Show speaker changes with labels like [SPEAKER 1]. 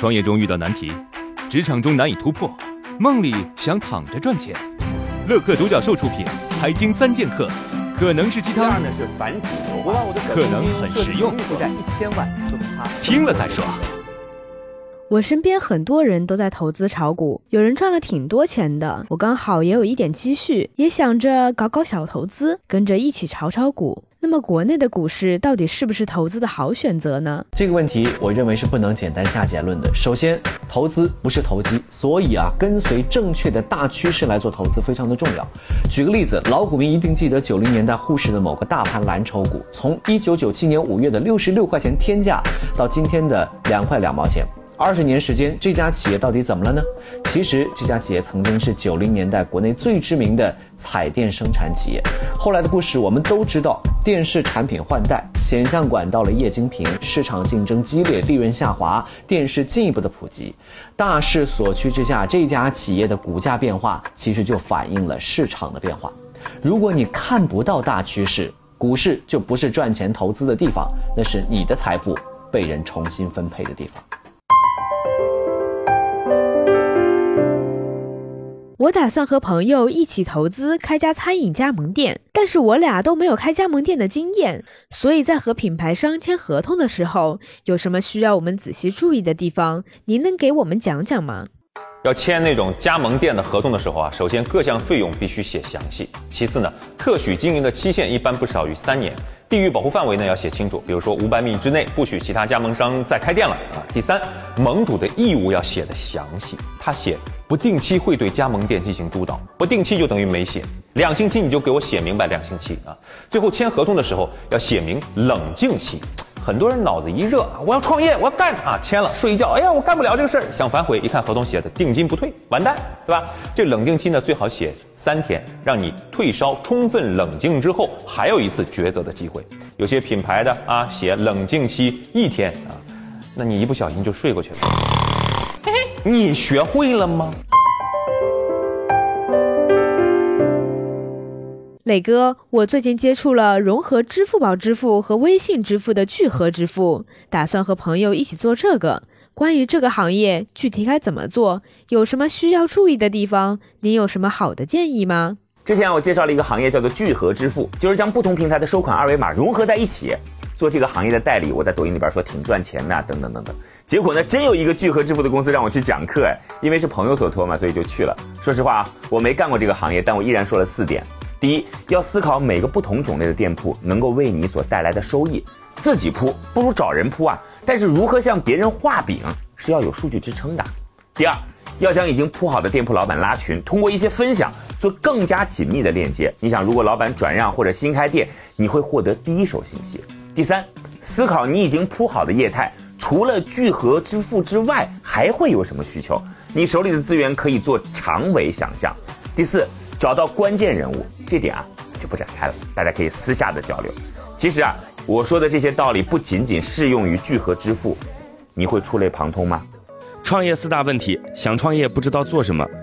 [SPEAKER 1] 创业中遇到难题，职场中难以突破，梦里想躺着赚钱。乐客独角兽出品，《财经三剑客》可能是鸡汤，
[SPEAKER 2] 呢是反主流
[SPEAKER 3] 我让我的
[SPEAKER 1] 可能很实用
[SPEAKER 3] 负债一千万，说明他
[SPEAKER 1] 听了再说。
[SPEAKER 4] 我身边很多人都在投资炒股，有人赚了挺多钱的。我刚好也有一点积蓄，也想着搞搞小投资，跟着一起炒炒股。那么国内的股市到底是不是投资的好选择呢？
[SPEAKER 5] 这个问题，我认为是不能简单下结论的。首先，投资不是投机，所以啊，跟随正确的大趋势来做投资非常的重要。举个例子，老股民一定记得九零年代沪市的某个大盘蓝筹股，从一九九七年五月的六十六块钱天价，到今天的两块两毛钱。二十年时间，这家企业到底怎么了呢？其实这家企业曾经是九零年代国内最知名的彩电生产企业。后来的故事我们都知道，电视产品换代，显像管到了液晶屏，市场竞争激烈，利润下滑，电视进一步的普及。大势所趋之下，这家企业的股价变化其实就反映了市场的变化。如果你看不到大趋势，股市就不是赚钱投资的地方，那是你的财富被人重新分配的地方。
[SPEAKER 4] 我打算和朋友一起投资开家餐饮加盟店，但是我俩都没有开加盟店的经验，所以在和品牌商签合同的时候，有什么需要我们仔细注意的地方？您能给我们讲讲吗？
[SPEAKER 2] 要签那种加盟店的合同的时候啊，首先各项费用必须写详细。其次呢，特许经营的期限一般不少于三年，地域保护范围呢要写清楚，比如说五百米之内不许其他加盟商再开店了啊。第三，盟主的义务要写的详细，他写不定期会对加盟店进行督导，不定期就等于没写，两星期你就给我写明白两星期啊。最后签合同的时候要写明冷静期。很多人脑子一热啊，我要创业，我要干啊，签了睡一觉，哎呀，我干不了这个事儿，想反悔，一看合同写的定金不退，完蛋，对吧？这冷静期呢，最好写三天，让你退烧，充分冷静之后，还有一次抉择的机会。有些品牌的啊，写冷静期一天啊，那你一不小心就睡过去了。嘿嘿，你学会了吗？
[SPEAKER 4] 磊哥，我最近接触了融合支付宝支付和微信支付的聚合支付，打算和朋友一起做这个。关于这个行业，具体该怎么做，有什么需要注意的地方？您有什么好的建议吗？
[SPEAKER 6] 之前我介绍了一个行业叫做聚合支付，就是将不同平台的收款二维码融合在一起，做这个行业的代理。我在抖音里边说挺赚钱的，等等等等。结果呢，真有一个聚合支付的公司让我去讲课，哎，因为是朋友所托嘛，所以就去了。说实话啊，我没干过这个行业，但我依然说了四点。第一，要思考每个不同种类的店铺能够为你所带来的收益。自己铺不如找人铺啊，但是如何向别人画饼是要有数据支撑的。第二，要将已经铺好的店铺老板拉群，通过一些分享做更加紧密的链接。你想，如果老板转让或者新开店，你会获得第一手信息。第三，思考你已经铺好的业态，除了聚合支付之外，还会有什么需求？你手里的资源可以做长尾想象。第四，找到关键人物，这点啊就不展开了，大家可以私下的交流。其实啊，我说的这些道理不仅仅适用于聚合支付，你会触类旁通吗？
[SPEAKER 7] 创业四大问题：想创业不知道做什么，